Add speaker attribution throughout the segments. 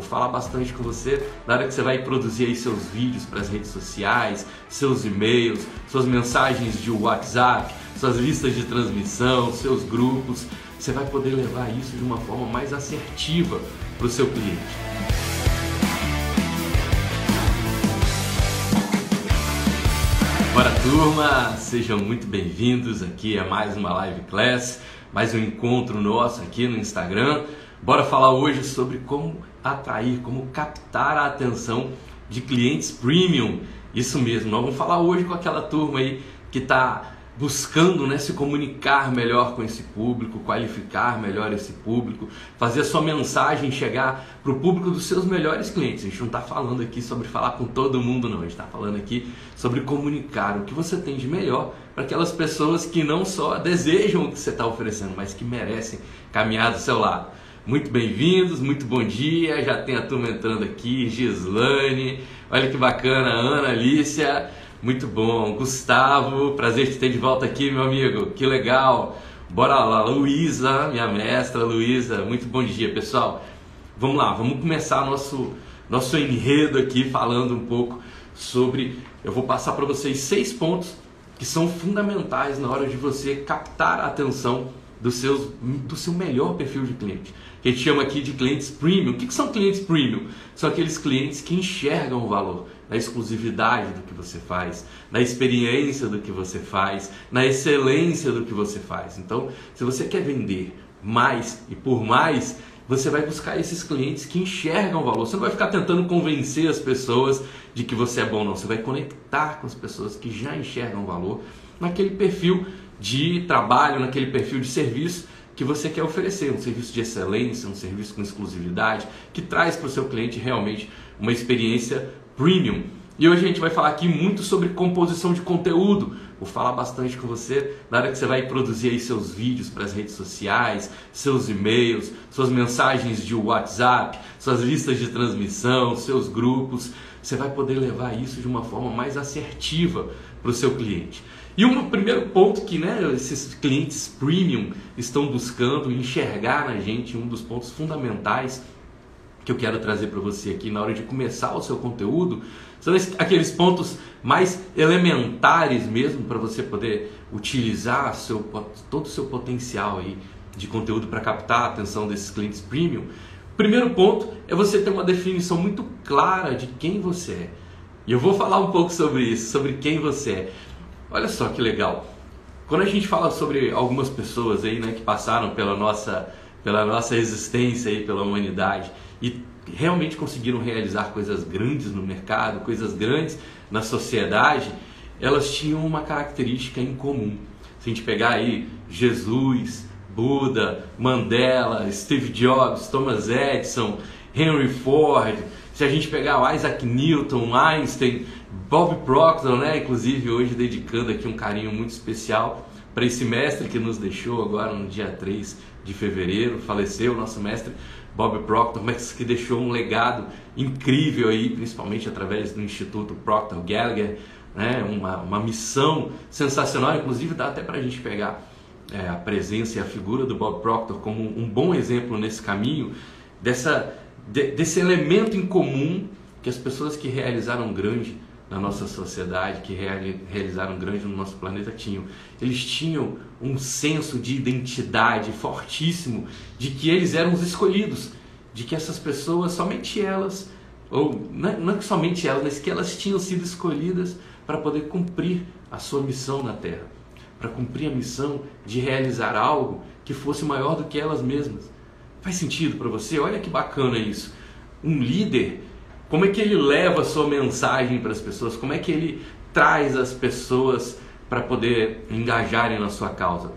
Speaker 1: Vou falar bastante com você na hora que você vai produzir aí seus vídeos para as redes sociais, seus e-mails, suas mensagens de WhatsApp, suas listas de transmissão, seus grupos. Você vai poder levar isso de uma forma mais assertiva para o seu cliente. Bora turma, sejam muito bem-vindos aqui a mais uma live class, mais um encontro nosso aqui no Instagram. Bora falar hoje sobre como atrair, como captar a atenção de clientes premium. Isso mesmo, nós vamos falar hoje com aquela turma aí que está buscando né, se comunicar melhor com esse público, qualificar melhor esse público, fazer a sua mensagem chegar para o público dos seus melhores clientes. A gente não está falando aqui sobre falar com todo mundo, não. A gente está falando aqui sobre comunicar o que você tem de melhor para aquelas pessoas que não só desejam o que você está oferecendo, mas que merecem caminhar do seu lado. Muito bem-vindos, muito bom dia. Já tem a turma entrando aqui, Gislane, olha que bacana, Ana Alicia. Muito bom. Gustavo, prazer te ter de volta aqui, meu amigo. Que legal. Bora lá, Luísa, minha mestra Luísa. Muito bom dia, pessoal. Vamos lá, vamos começar nosso nosso enredo aqui falando um pouco sobre. Eu vou passar para vocês seis pontos que são fundamentais na hora de você captar a atenção do, seus, do seu melhor perfil de cliente. Que a gente chama aqui de clientes premium. O que, que são clientes premium? São aqueles clientes que enxergam o valor na exclusividade do que você faz, na experiência do que você faz, na excelência do que você faz. Então, se você quer vender mais e por mais, você vai buscar esses clientes que enxergam o valor. Você não vai ficar tentando convencer as pessoas de que você é bom, não. Você vai conectar com as pessoas que já enxergam o valor naquele perfil de trabalho, naquele perfil de serviço que você quer oferecer, um serviço de excelência, um serviço com exclusividade, que traz para o seu cliente realmente uma experiência premium. E hoje a gente vai falar aqui muito sobre composição de conteúdo. Vou falar bastante com você na hora que você vai produzir aí seus vídeos para as redes sociais, seus e-mails, suas mensagens de WhatsApp, suas listas de transmissão, seus grupos. Você vai poder levar isso de uma forma mais assertiva para o seu cliente. E um primeiro ponto que né, esses clientes premium estão buscando enxergar na gente, um dos pontos fundamentais que eu quero trazer para você aqui na hora de começar o seu conteúdo, são aqueles pontos mais elementares mesmo para você poder utilizar seu, todo o seu potencial aí de conteúdo para captar a atenção desses clientes premium. Primeiro ponto é você ter uma definição muito clara de quem você é. E eu vou falar um pouco sobre isso, sobre quem você é. Olha só que legal. Quando a gente fala sobre algumas pessoas aí, né, que passaram pela nossa, pela nossa existência aí, pela humanidade, e realmente conseguiram realizar coisas grandes no mercado, coisas grandes na sociedade, elas tinham uma característica em comum. Se a gente pegar aí Jesus, Buda, Mandela, Steve Jobs, Thomas Edison, Henry Ford, se a gente pegar o Isaac Newton, Einstein, Bob Proctor, né? Inclusive hoje dedicando aqui um carinho muito especial para esse mestre que nos deixou agora no dia 3 de fevereiro, faleceu o nosso mestre Bob Proctor, mas que deixou um legado incrível aí, principalmente através do Instituto Proctor Gallagher, né? uma, uma missão sensacional, inclusive dá até para a gente pegar é, a presença e a figura do Bob Proctor como um bom exemplo nesse caminho, dessa, de, desse elemento em comum que as pessoas que realizaram grande na nossa sociedade, que realizaram grande no nosso planeta tinham. Eles tinham um senso de identidade fortíssimo de que eles eram os escolhidos, de que essas pessoas, somente elas, ou não é que somente elas, mas que elas tinham sido escolhidas para poder cumprir a sua missão na Terra, para cumprir a missão de realizar algo que fosse maior do que elas mesmas. Faz sentido para você? Olha que bacana isso. Um líder como é que ele leva a sua mensagem para as pessoas? Como é que ele traz as pessoas para poder engajarem na sua causa?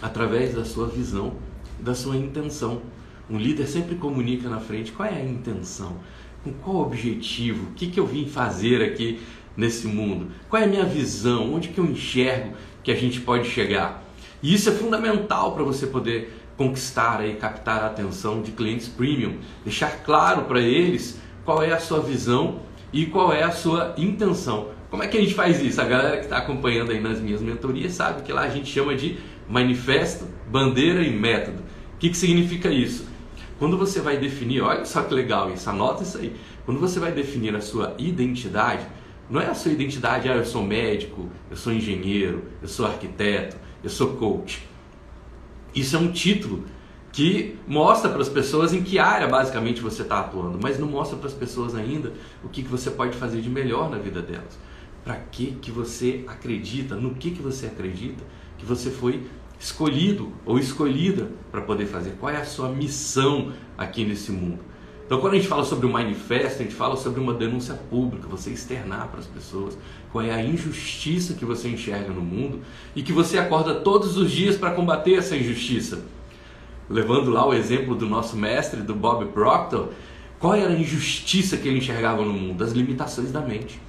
Speaker 1: Através da sua visão, da sua intenção. Um líder sempre comunica na frente qual é a intenção, com qual objetivo, o que, que eu vim fazer aqui nesse mundo, qual é a minha visão, onde que eu enxergo que a gente pode chegar. E isso é fundamental para você poder conquistar e captar a atenção de clientes premium, deixar claro para eles qual é a sua visão e qual é a sua intenção. Como é que a gente faz isso? A galera que está acompanhando aí nas minhas mentorias sabe que lá a gente chama de manifesto, bandeira e método. O que, que significa isso? quando você vai definir, olha só que legal isso, anota isso aí. Quando você vai definir a sua identidade, não é a sua identidade, ah, eu sou médico, eu sou engenheiro, eu sou arquiteto, eu sou coach. Isso é um título que mostra para as pessoas em que área basicamente você está atuando, mas não mostra para as pessoas ainda o que, que você pode fazer de melhor na vida delas. Para que, que você acredita, no que, que você acredita que você foi escolhido ou escolhida para poder fazer, qual é a sua missão aqui nesse mundo. Então, quando a gente fala sobre o manifesto, a gente fala sobre uma denúncia pública, você externar para as pessoas qual é a injustiça que você enxerga no mundo e que você acorda todos os dias para combater essa injustiça levando lá o exemplo do nosso mestre, do Bob Proctor, qual era a injustiça que ele enxergava no mundo? As limitações da mente.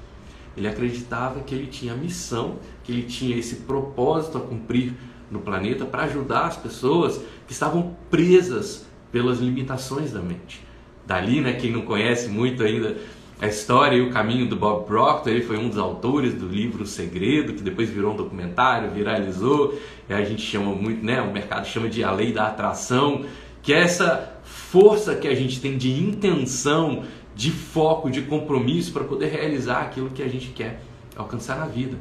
Speaker 1: Ele acreditava que ele tinha missão, que ele tinha esse propósito a cumprir no planeta para ajudar as pessoas que estavam presas pelas limitações da mente. Dali, né, quem não conhece muito ainda a história e o caminho do Bob Proctor, ele foi um dos autores do livro O Segredo, que depois virou um documentário, viralizou, a gente chama muito, né, o mercado chama de a lei da atração, que é essa força que a gente tem de intenção, de foco, de compromisso para poder realizar aquilo que a gente quer alcançar na vida.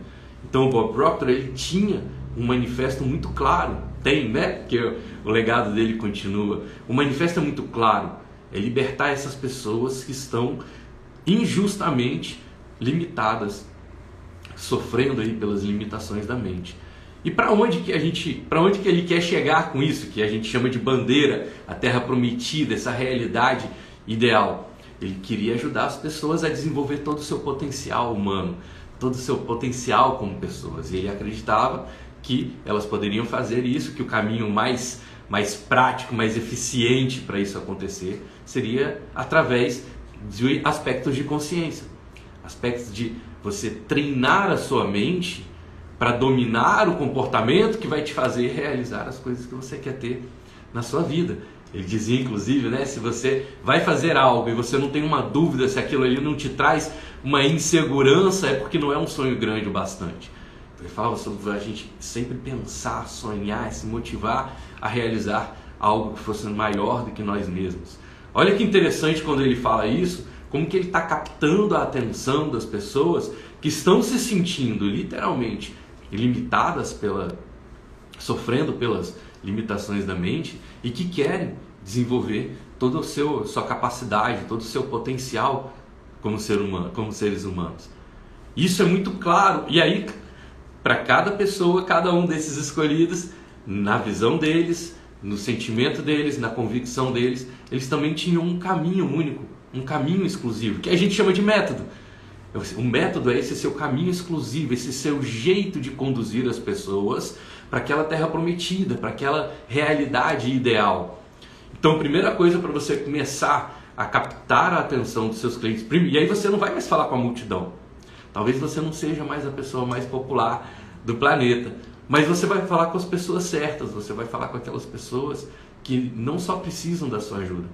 Speaker 1: Então o Bob Proctor, ele tinha um manifesto muito claro, tem, né? Porque o legado dele continua. O manifesto é muito claro, é libertar essas pessoas que estão injustamente limitadas, sofrendo aí pelas limitações da mente. E para onde que a gente, para onde que ele quer chegar com isso, que a gente chama de bandeira, a terra prometida, essa realidade ideal? Ele queria ajudar as pessoas a desenvolver todo o seu potencial humano, todo o seu potencial como pessoas. E ele acreditava que elas poderiam fazer isso, que o caminho mais mais prático, mais eficiente para isso acontecer seria através de aspectos de consciência, aspectos de você treinar a sua mente para dominar o comportamento que vai te fazer realizar as coisas que você quer ter na sua vida. Ele dizia, inclusive, né, se você vai fazer algo e você não tem uma dúvida se aquilo ali não te traz uma insegurança, é porque não é um sonho grande o bastante. Ele falava sobre a gente sempre pensar, sonhar, se motivar a realizar algo que fosse maior do que nós mesmos. Olha que interessante quando ele fala isso, como que ele está captando a atenção das pessoas que estão se sentindo literalmente limitadas pela, sofrendo pelas limitações da mente e que querem desenvolver toda a seu, sua capacidade, todo o seu potencial como, ser humano, como seres humanos. Isso é muito claro. E aí, para cada pessoa, cada um desses escolhidos, na visão deles, no sentimento deles, na convicção deles, eles também tinham um caminho único, um caminho exclusivo, que a gente chama de método. O método é esse seu caminho exclusivo, esse seu jeito de conduzir as pessoas para aquela terra prometida, para aquela realidade ideal. Então, primeira coisa para você começar a captar a atenção dos seus clientes, e aí você não vai mais falar com a multidão. Talvez você não seja mais a pessoa mais popular do planeta, mas você vai falar com as pessoas certas, você vai falar com aquelas pessoas que não só precisam da sua ajuda,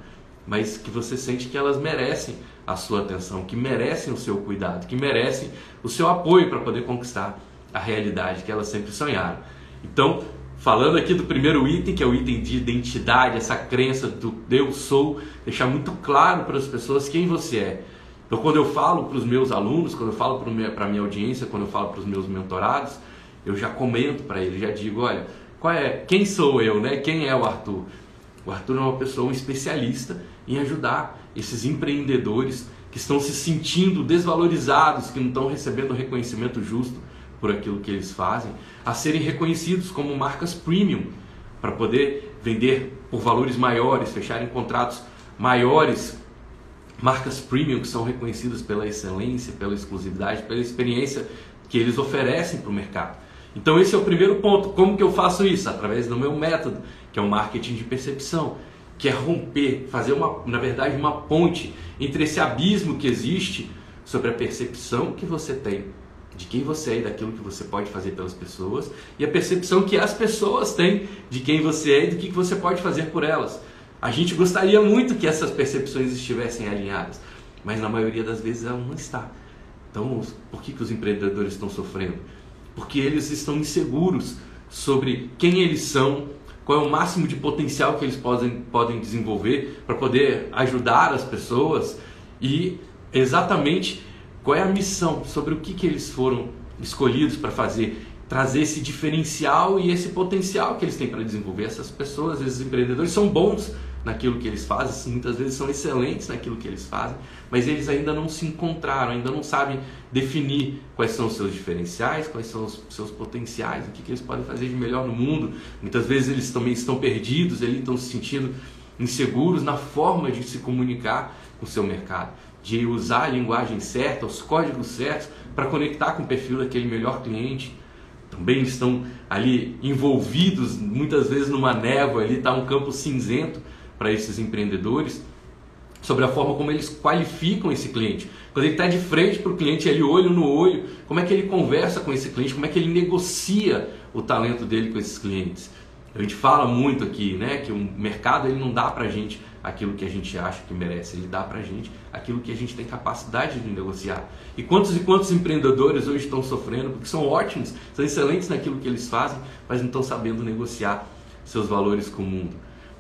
Speaker 1: mas que você sente que elas merecem a sua atenção, que merecem o seu cuidado, que merecem o seu apoio para poder conquistar a realidade que elas sempre sonharam. Então, falando aqui do primeiro item, que é o item de identidade, essa crença do eu sou, deixar muito claro para as pessoas quem você é. Então, quando eu falo para os meus alunos, quando eu falo para a minha audiência, quando eu falo para os meus mentorados, eu já comento para ele, já digo, olha, qual é, quem sou eu, né? Quem é o Arthur? O Arthur é uma pessoa um especialista em ajudar esses empreendedores que estão se sentindo desvalorizados, que não estão recebendo o reconhecimento justo por aquilo que eles fazem, a serem reconhecidos como marcas premium, para poder vender por valores maiores, fecharem contratos maiores, marcas premium que são reconhecidas pela excelência, pela exclusividade, pela experiência que eles oferecem para o mercado. Então esse é o primeiro ponto. Como que eu faço isso? Através do meu método, que é o marketing de percepção, que é romper, fazer uma, na verdade, uma ponte entre esse abismo que existe sobre a percepção que você tem de quem você é e daquilo que você pode fazer pelas pessoas e a percepção que as pessoas têm de quem você é e do que você pode fazer por elas. A gente gostaria muito que essas percepções estivessem alinhadas, mas na maioria das vezes ela não está. Então, por que, que os empreendedores estão sofrendo? Porque eles estão inseguros sobre quem eles são, qual é o máximo de potencial que eles podem, podem desenvolver para poder ajudar as pessoas e exatamente qual é a missão, sobre o que, que eles foram escolhidos para fazer, trazer esse diferencial e esse potencial que eles têm para desenvolver. Essas pessoas, esses empreendedores são bons naquilo que eles fazem, muitas vezes são excelentes naquilo que eles fazem, mas eles ainda não se encontraram, ainda não sabem definir quais são os seus diferenciais, quais são os seus potenciais, o que, que eles podem fazer de melhor no mundo. Muitas vezes eles também estão perdidos, eles estão se sentindo inseguros na forma de se comunicar com o seu mercado, de usar a linguagem certa, os códigos certos para conectar com o perfil daquele melhor cliente. Também estão ali envolvidos muitas vezes numa névoa, ali está um campo cinzento para esses empreendedores sobre a forma como eles qualificam esse cliente. Quando ele está de frente para o cliente, ele olho no olho, como é que ele conversa com esse cliente, como é que ele negocia o talento dele com esses clientes. A gente fala muito aqui, né, que o mercado ele não dá para a gente aquilo que a gente acha que merece, ele dá para a gente aquilo que a gente tem capacidade de negociar. E quantos e quantos empreendedores hoje estão sofrendo porque são ótimos, são excelentes naquilo que eles fazem, mas não estão sabendo negociar seus valores com o mundo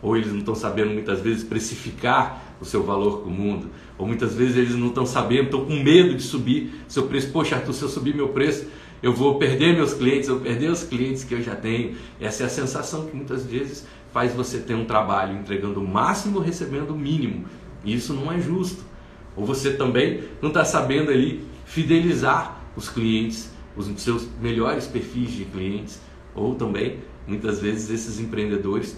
Speaker 1: ou eles não estão sabendo muitas vezes precificar o seu valor com o mundo, ou muitas vezes eles não estão sabendo, estão com medo de subir seu preço. Poxa, Arthur, se eu subir meu preço, eu vou perder meus clientes, eu vou perder os clientes que eu já tenho. Essa é a sensação que muitas vezes faz você ter um trabalho entregando o máximo, recebendo o mínimo. E isso não é justo. Ou você também não está sabendo ali fidelizar os clientes, os seus melhores perfis de clientes, ou também muitas vezes esses empreendedores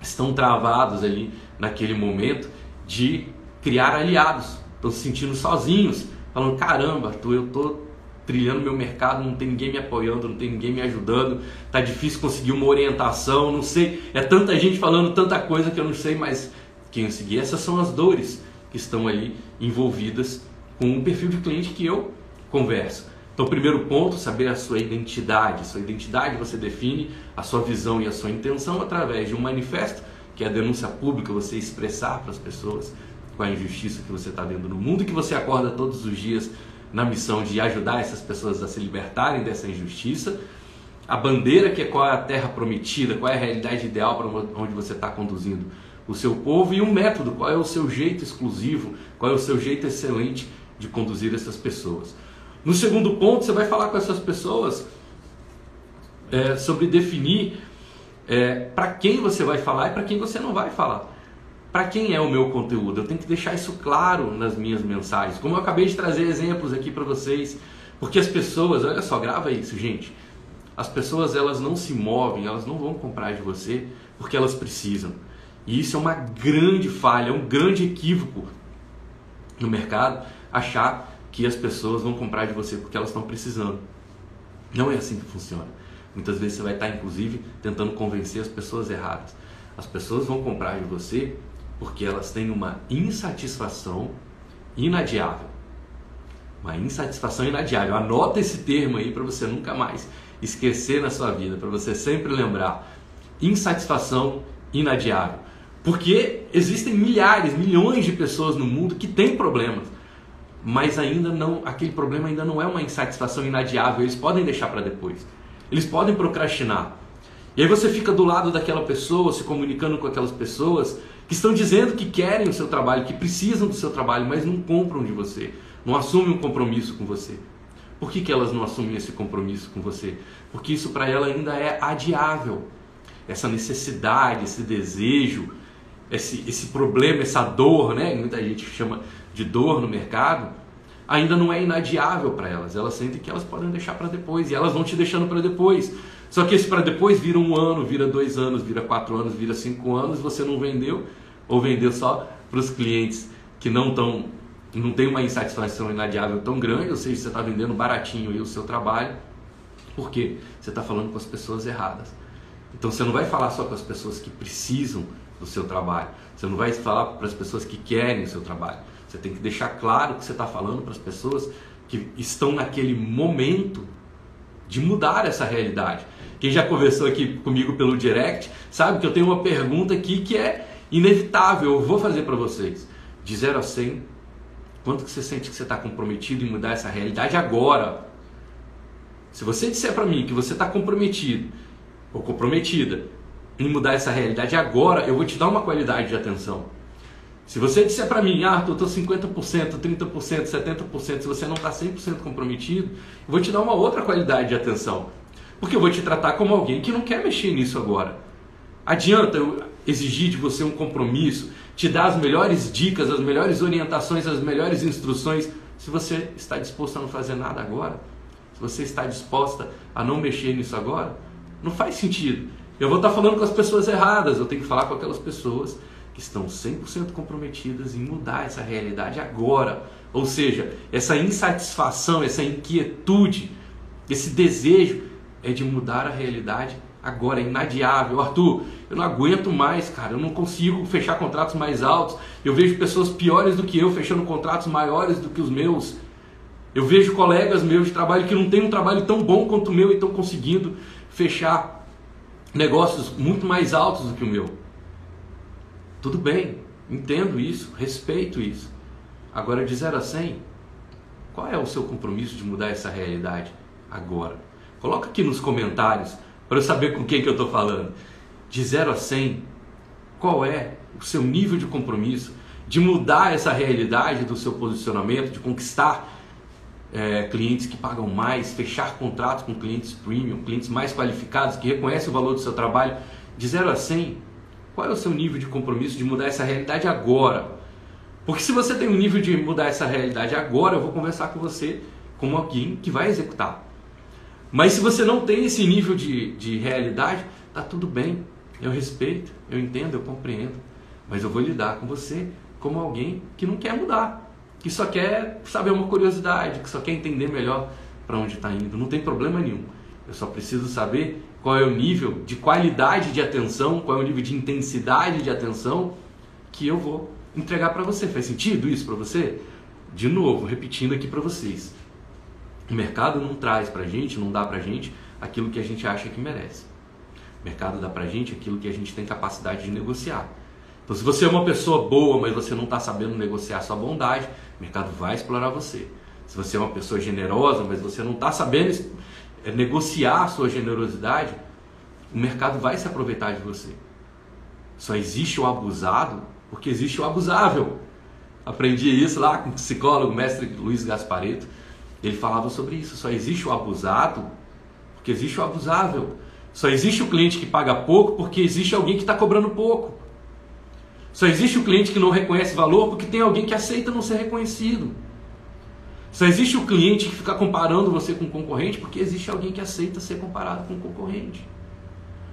Speaker 1: estão travados ali naquele momento de criar aliados, estão se sentindo sozinhos, falando: caramba, Arthur, eu estou trilhando meu mercado, não tem ninguém me apoiando, não tem ninguém me ajudando, tá difícil conseguir uma orientação, não sei, é tanta gente falando tanta coisa que eu não sei mais quem seguir. Essas são as dores que estão ali envolvidas com o perfil de cliente que eu converso. Então, primeiro ponto, saber a sua identidade. Sua identidade você define a sua visão e a sua intenção através de um manifesto, que é a denúncia pública, você expressar para as pessoas com a injustiça que você está vendo no mundo, que você acorda todos os dias na missão de ajudar essas pessoas a se libertarem dessa injustiça. A bandeira, que é qual é a terra prometida, qual é a realidade ideal para onde você está conduzindo o seu povo, e um método, qual é o seu jeito exclusivo, qual é o seu jeito excelente de conduzir essas pessoas. No segundo ponto, você vai falar com essas pessoas é, sobre definir é, para quem você vai falar e para quem você não vai falar. Para quem é o meu conteúdo? Eu tenho que deixar isso claro nas minhas mensagens. Como eu acabei de trazer exemplos aqui para vocês, porque as pessoas, olha só, grava isso, gente. As pessoas elas não se movem, elas não vão comprar de você porque elas precisam. E isso é uma grande falha, é um grande equívoco no mercado achar que as pessoas vão comprar de você porque elas estão precisando. Não é assim que funciona. Muitas vezes você vai estar, inclusive, tentando convencer as pessoas erradas. As pessoas vão comprar de você porque elas têm uma insatisfação inadiável. Uma insatisfação inadiável. Anota esse termo aí para você nunca mais esquecer na sua vida, para você sempre lembrar. Insatisfação inadiável. Porque existem milhares, milhões de pessoas no mundo que têm problemas mas ainda não, aquele problema ainda não é uma insatisfação inadiável, eles podem deixar para depois. Eles podem procrastinar. E aí você fica do lado daquela pessoa, se comunicando com aquelas pessoas que estão dizendo que querem o seu trabalho, que precisam do seu trabalho, mas não compram de você, não assumem um compromisso com você. Por que, que elas não assumem esse compromisso com você? Porque isso para ela ainda é adiável. Essa necessidade, esse desejo, esse, esse problema, essa dor, né? Muita gente chama de dor no mercado, ainda não é inadiável para elas. Elas sentem que elas podem deixar para depois e elas vão te deixando para depois. Só que esse para depois vira um ano, vira dois anos, vira quatro anos, vira cinco anos, você não vendeu ou vendeu só para os clientes que não estão, não tem uma insatisfação inadiável tão grande, ou seja, você está vendendo baratinho o seu trabalho, porque você está falando com as pessoas erradas. Então você não vai falar só com as pessoas que precisam do seu trabalho, você não vai falar para as pessoas que querem o seu trabalho. Você tem que deixar claro que você está falando para as pessoas que estão naquele momento de mudar essa realidade. Quem já conversou aqui comigo pelo direct sabe que eu tenho uma pergunta aqui que é inevitável, eu vou fazer para vocês. De 0 a 100, quanto que você sente que você está comprometido em mudar essa realidade agora? Se você disser para mim que você está comprometido ou comprometida em mudar essa realidade agora, eu vou te dar uma qualidade de atenção. Se você disser para mim, Arthur, eu estou 50%, 30%, 70%, se você não está 100% comprometido, eu vou te dar uma outra qualidade de atenção. Porque eu vou te tratar como alguém que não quer mexer nisso agora. Adianta eu exigir de você um compromisso, te dar as melhores dicas, as melhores orientações, as melhores instruções, se você está disposto a não fazer nada agora? Se você está disposta a não mexer nisso agora? Não faz sentido. Eu vou estar falando com as pessoas erradas, eu tenho que falar com aquelas pessoas que estão 100% comprometidas em mudar essa realidade agora. Ou seja, essa insatisfação, essa inquietude, esse desejo é de mudar a realidade agora, é inadiável. Arthur, eu não aguento mais, cara, eu não consigo fechar contratos mais altos. Eu vejo pessoas piores do que eu fechando contratos maiores do que os meus. Eu vejo colegas meus de trabalho que não têm um trabalho tão bom quanto o meu e estão conseguindo fechar negócios muito mais altos do que o meu. Tudo bem, entendo isso, respeito isso. Agora, de 0 a 100, qual é o seu compromisso de mudar essa realidade agora? Coloca aqui nos comentários para eu saber com quem que eu estou falando. De 0 a 100, qual é o seu nível de compromisso de mudar essa realidade do seu posicionamento, de conquistar é, clientes que pagam mais, fechar contratos com clientes premium, clientes mais qualificados, que reconhecem o valor do seu trabalho. De 0 a 100, qual é o seu nível de compromisso de mudar essa realidade agora? Porque se você tem um nível de mudar essa realidade agora, eu vou conversar com você como alguém que vai executar. Mas se você não tem esse nível de, de realidade, tá tudo bem. Eu respeito, eu entendo, eu compreendo. Mas eu vou lidar com você como alguém que não quer mudar, que só quer saber uma curiosidade, que só quer entender melhor para onde está indo. Não tem problema nenhum. Eu só preciso saber qual é o nível de qualidade de atenção, qual é o nível de intensidade de atenção que eu vou entregar para você. Faz sentido isso para você? De novo, repetindo aqui para vocês. O mercado não traz para gente, não dá para gente aquilo que a gente acha que merece. O mercado dá para gente aquilo que a gente tem capacidade de negociar. Então, se você é uma pessoa boa, mas você não está sabendo negociar sua bondade, o mercado vai explorar você. Se você é uma pessoa generosa, mas você não está sabendo negociar a sua generosidade, o mercado vai se aproveitar de você. Só existe o abusado porque existe o abusável. Aprendi isso lá com o psicólogo, mestre Luiz Gaspareto ele falava sobre isso. Só existe o abusado porque existe o abusável. Só existe o cliente que paga pouco porque existe alguém que está cobrando pouco. Só existe o cliente que não reconhece valor porque tem alguém que aceita não ser reconhecido. Só existe o cliente que fica comparando você com o concorrente porque existe alguém que aceita ser comparado com o concorrente.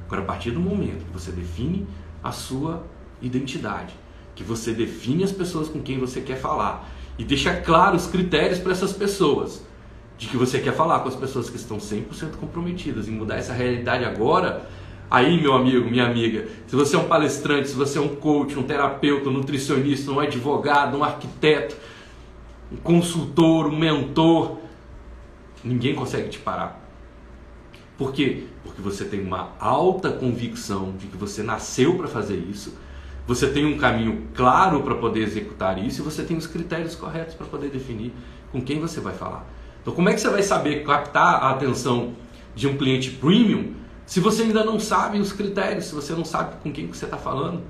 Speaker 1: Agora, a partir do momento que você define a sua identidade, que você define as pessoas com quem você quer falar, e deixar claros os critérios para essas pessoas. De que você quer falar com as pessoas que estão 100% comprometidas em mudar essa realidade agora. Aí, meu amigo, minha amiga, se você é um palestrante, se você é um coach, um terapeuta, um nutricionista, um advogado, um arquiteto, um consultor, um mentor, ninguém consegue te parar. Por quê? Porque você tem uma alta convicção de que você nasceu para fazer isso você tem um caminho claro para poder executar isso e você tem os critérios corretos para poder definir com quem você vai falar. Então, como é que você vai saber captar a atenção de um cliente premium se você ainda não sabe os critérios, se você não sabe com quem você está falando?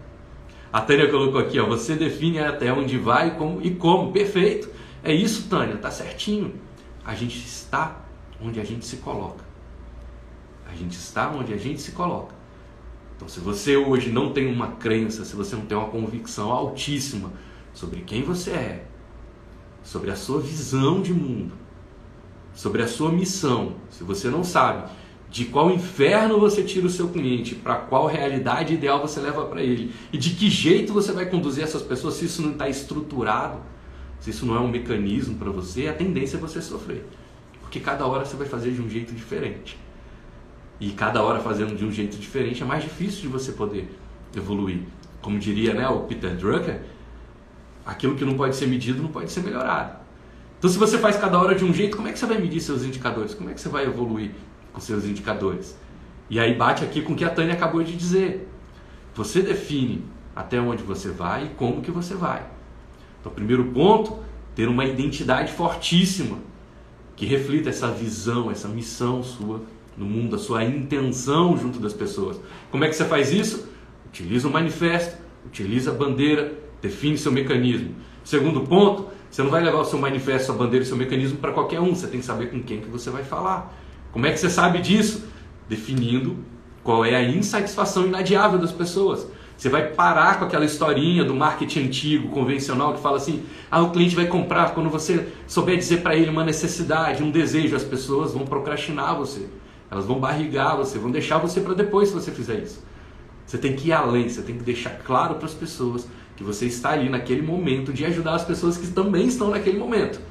Speaker 1: A Tânia colocou aqui, ó, você define até onde vai como, e como. Perfeito. É isso, Tânia, tá certinho. A gente está onde a gente se coloca. A gente está onde a gente se coloca. Então, se você hoje não tem uma crença, se você não tem uma convicção altíssima sobre quem você é, sobre a sua visão de mundo, sobre a sua missão, se você não sabe de qual inferno você tira o seu cliente, para qual realidade ideal você leva para ele e de que jeito você vai conduzir essas pessoas, se isso não está estruturado, se isso não é um mecanismo para você, a tendência é você sofrer, porque cada hora você vai fazer de um jeito diferente e cada hora fazendo de um jeito diferente, é mais difícil de você poder evoluir. Como diria né, o Peter Drucker, aquilo que não pode ser medido não pode ser melhorado. Então, se você faz cada hora de um jeito, como é que você vai medir seus indicadores? Como é que você vai evoluir com seus indicadores? E aí bate aqui com o que a Tânia acabou de dizer. Você define até onde você vai e como que você vai. Então, primeiro ponto, ter uma identidade fortíssima que reflita essa visão, essa missão sua no mundo, a sua intenção junto das pessoas. Como é que você faz isso? Utiliza o manifesto, utiliza a bandeira, define seu mecanismo. Segundo ponto, você não vai levar o seu manifesto, sua bandeira e seu mecanismo para qualquer um, você tem que saber com quem que você vai falar. Como é que você sabe disso? Definindo qual é a insatisfação inadiável das pessoas. Você vai parar com aquela historinha do marketing antigo, convencional, que fala assim: ah, o cliente vai comprar quando você souber dizer para ele uma necessidade, um desejo. As pessoas vão procrastinar você, elas vão barrigar você, vão deixar você para depois se você fizer isso. Você tem que ir além, você tem que deixar claro para as pessoas que você está ali naquele momento de ajudar as pessoas que também estão naquele momento,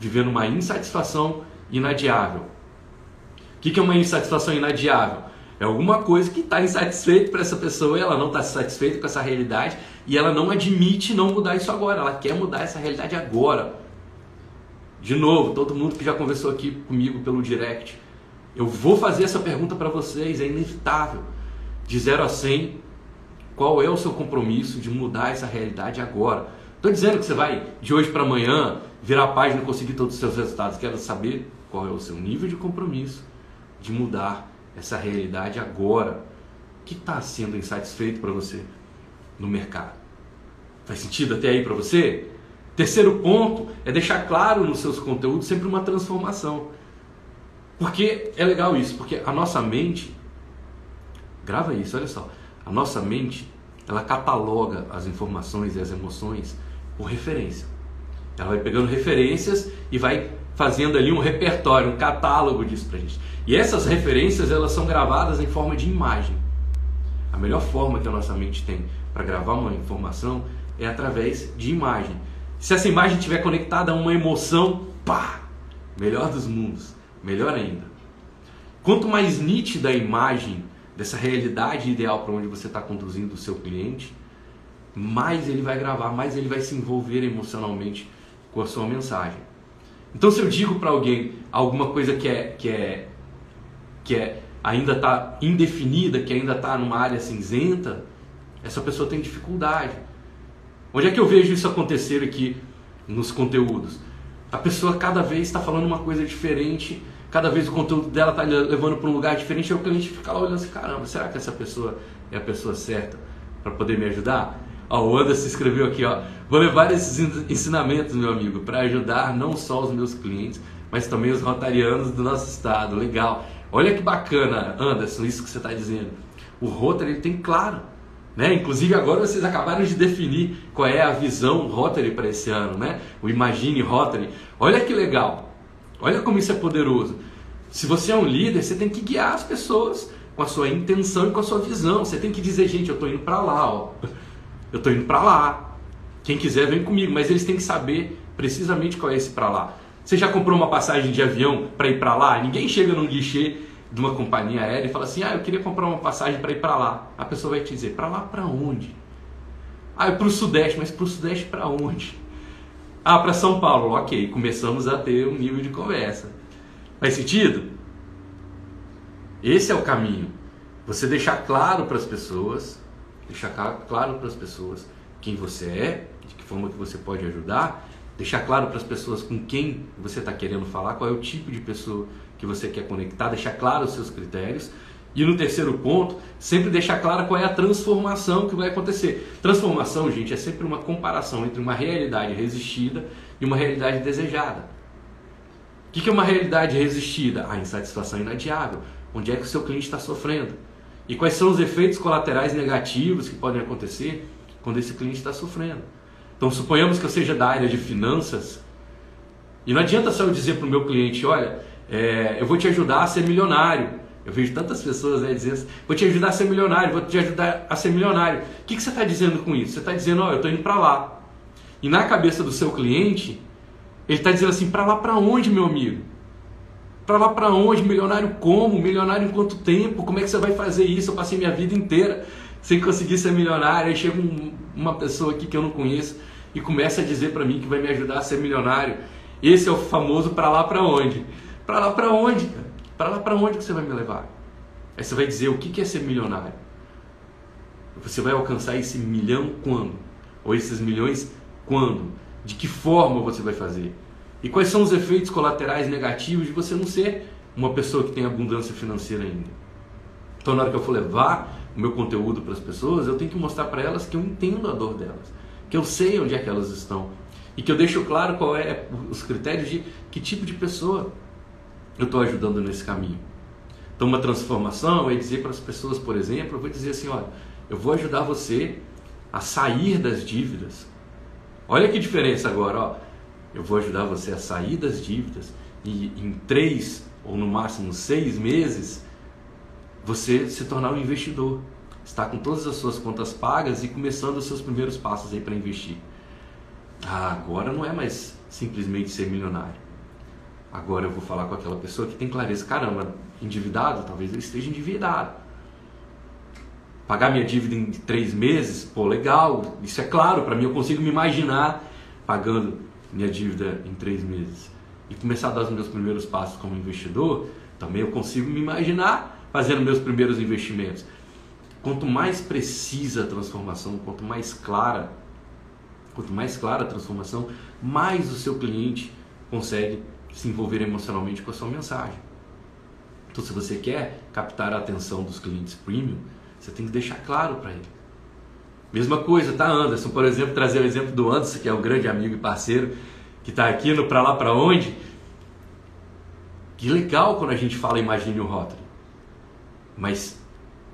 Speaker 1: vivendo uma insatisfação inadiável. O que é uma insatisfação inadiável? É alguma coisa que está insatisfeito para essa pessoa e ela não está satisfeita com essa realidade e ela não admite não mudar isso agora. Ela quer mudar essa realidade agora. De novo, todo mundo que já conversou aqui comigo pelo direct, eu vou fazer essa pergunta para vocês, é inevitável. De 0 a 100, qual é o seu compromisso de mudar essa realidade agora? Estou dizendo que você vai de hoje para amanhã virar a página e conseguir todos os seus resultados. Quero saber qual é o seu nível de compromisso de mudar essa realidade agora. Que está sendo insatisfeito para você no mercado? Faz sentido até aí para você? Terceiro ponto é deixar claro nos seus conteúdos sempre uma transformação. Porque é legal isso, porque a nossa mente, grava isso, olha só, a nossa mente, ela cataloga as informações e as emoções por referência. Ela vai pegando referências e vai fazendo ali um repertório, um catálogo disso pra gente. E essas referências elas são gravadas em forma de imagem. A melhor forma que a nossa mente tem para gravar uma informação é através de imagem. Se essa imagem estiver conectada a uma emoção, pá, melhor dos mundos, melhor ainda. Quanto mais nítida a imagem dessa realidade ideal para onde você está conduzindo o seu cliente, mais ele vai gravar, mais ele vai se envolver emocionalmente com a sua mensagem. Então, se eu digo para alguém alguma coisa que é, que é que é, ainda está indefinida, que ainda está numa área cinzenta, essa pessoa tem dificuldade. Onde é que eu vejo isso acontecer aqui nos conteúdos? A pessoa cada vez está falando uma coisa diferente, cada vez o conteúdo dela está levando para um lugar diferente, e o cliente fica lá olhando assim, caramba, será que essa pessoa é a pessoa certa para poder me ajudar? Ó, o Anderson escreveu aqui, ó, vou levar esses ensinamentos, meu amigo, para ajudar não só os meus clientes, mas também os rotarianos do nosso estado. Legal. Olha que bacana, Anderson, isso que você está dizendo. O Rotary ele tem claro. Né? Inclusive agora vocês acabaram de definir qual é a visão Rotary para esse ano, né? o Imagine Rotary. Olha que legal, olha como isso é poderoso. Se você é um líder, você tem que guiar as pessoas com a sua intenção e com a sua visão. Você tem que dizer, gente, eu estou indo para lá, ó. Eu estou indo para lá. Quem quiser vem comigo, mas eles têm que saber precisamente qual é esse para lá. Você já comprou uma passagem de avião para ir para lá? Ninguém chega num guichê de uma companhia aérea e fala assim: "Ah, eu queria comprar uma passagem para ir para lá". A pessoa vai te dizer: "Para lá para onde?". Ah, é para o sudeste, mas para o sudeste para onde? Ah, para São Paulo. OK, começamos a ter um nível de conversa. Faz sentido? Esse é o caminho. Você deixar claro para as pessoas, deixar claro para as pessoas quem você é, de que forma que você pode ajudar deixar claro para as pessoas com quem você está querendo falar, qual é o tipo de pessoa que você quer conectar, deixar claro os seus critérios. E no terceiro ponto, sempre deixar claro qual é a transformação que vai acontecer. Transformação, gente, é sempre uma comparação entre uma realidade resistida e uma realidade desejada. O que é uma realidade resistida? A insatisfação inadiável. Onde é que o seu cliente está sofrendo? E quais são os efeitos colaterais negativos que podem acontecer quando esse cliente está sofrendo? Então, suponhamos que eu seja da área de finanças, e não adianta só eu dizer para o meu cliente: olha, é, eu vou te ajudar a ser milionário. Eu vejo tantas pessoas né, dizendo assim, vou te ajudar a ser milionário, vou te ajudar a ser milionário. O que, que você está dizendo com isso? Você está dizendo, oh, eu estou indo para lá. E na cabeça do seu cliente, ele está dizendo assim, para lá para onde, meu amigo? Para lá para onde? Milionário como? Milionário em quanto tempo? Como é que você vai fazer isso? Eu passei minha vida inteira sem conseguir ser milionário. Aí chega um, uma pessoa aqui que eu não conheço e começa a dizer para mim que vai me ajudar a ser milionário. Esse é o famoso para lá para onde? Para lá para onde? Para lá para onde que você vai me levar? Aí você vai dizer o que é ser milionário? Você vai alcançar esse milhão quando? Ou esses milhões quando? De que forma você vai fazer? E quais são os efeitos colaterais negativos de você não ser uma pessoa que tem abundância financeira ainda. Então, na hora que eu for levar o meu conteúdo para as pessoas, eu tenho que mostrar para elas que eu entendo a dor delas, que eu sei onde é que elas estão e que eu deixo claro qual é os critérios de que tipo de pessoa eu estou ajudando nesse caminho. Então, uma transformação é dizer para as pessoas, por exemplo, eu vou dizer assim, olha, eu vou ajudar você a sair das dívidas. Olha que diferença agora, ó. Eu vou ajudar você a sair das dívidas e em três ou no máximo seis meses você se tornar um investidor. Está com todas as suas contas pagas e começando os seus primeiros passos aí para investir. Ah, agora não é mais simplesmente ser milionário. Agora eu vou falar com aquela pessoa que tem clareza. Caramba, endividado? Talvez eu esteja endividado. Pagar minha dívida em três meses? Pô, legal. Isso é claro, para mim eu consigo me imaginar pagando minha dívida em três meses. E começar a dar os meus primeiros passos como investidor, também eu consigo me imaginar fazendo meus primeiros investimentos. Quanto mais precisa a transformação, quanto mais clara, quanto mais clara a transformação, mais o seu cliente consegue se envolver emocionalmente com a sua mensagem. Então, se você quer captar a atenção dos clientes premium, você tem que deixar claro para ele. Mesma coisa, tá, Anderson? Por exemplo, trazer o exemplo do Anderson, que é um grande amigo e parceiro, que está aqui no Pra Lá Pra Onde. Que legal quando a gente fala Imagine o Rotary. Mas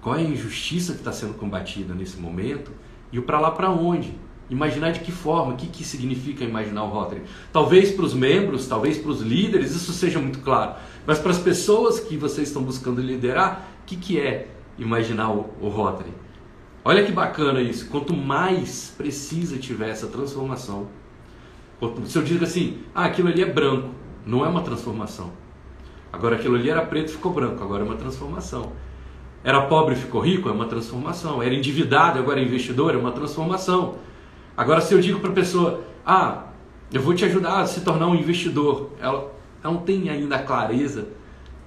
Speaker 1: qual é a injustiça que está sendo combatida nesse momento e o para lá para onde? Imaginar de que forma, o que, que significa imaginar o Rotary? Talvez para os membros, talvez para os líderes, isso seja muito claro. Mas para as pessoas que vocês estão buscando liderar, o que, que é imaginar o, o Rotary? Olha que bacana isso. Quanto mais precisa tiver essa transformação, quanto, se eu digo assim, ah, aquilo ali é branco, não é uma transformação. Agora aquilo ali era preto ficou branco, agora é uma transformação. Era pobre e ficou rico? É uma transformação. Era endividado, agora é investidor? É uma transformação. Agora, se eu digo para a pessoa, ah, eu vou te ajudar a se tornar um investidor, ela, ela não tem ainda a clareza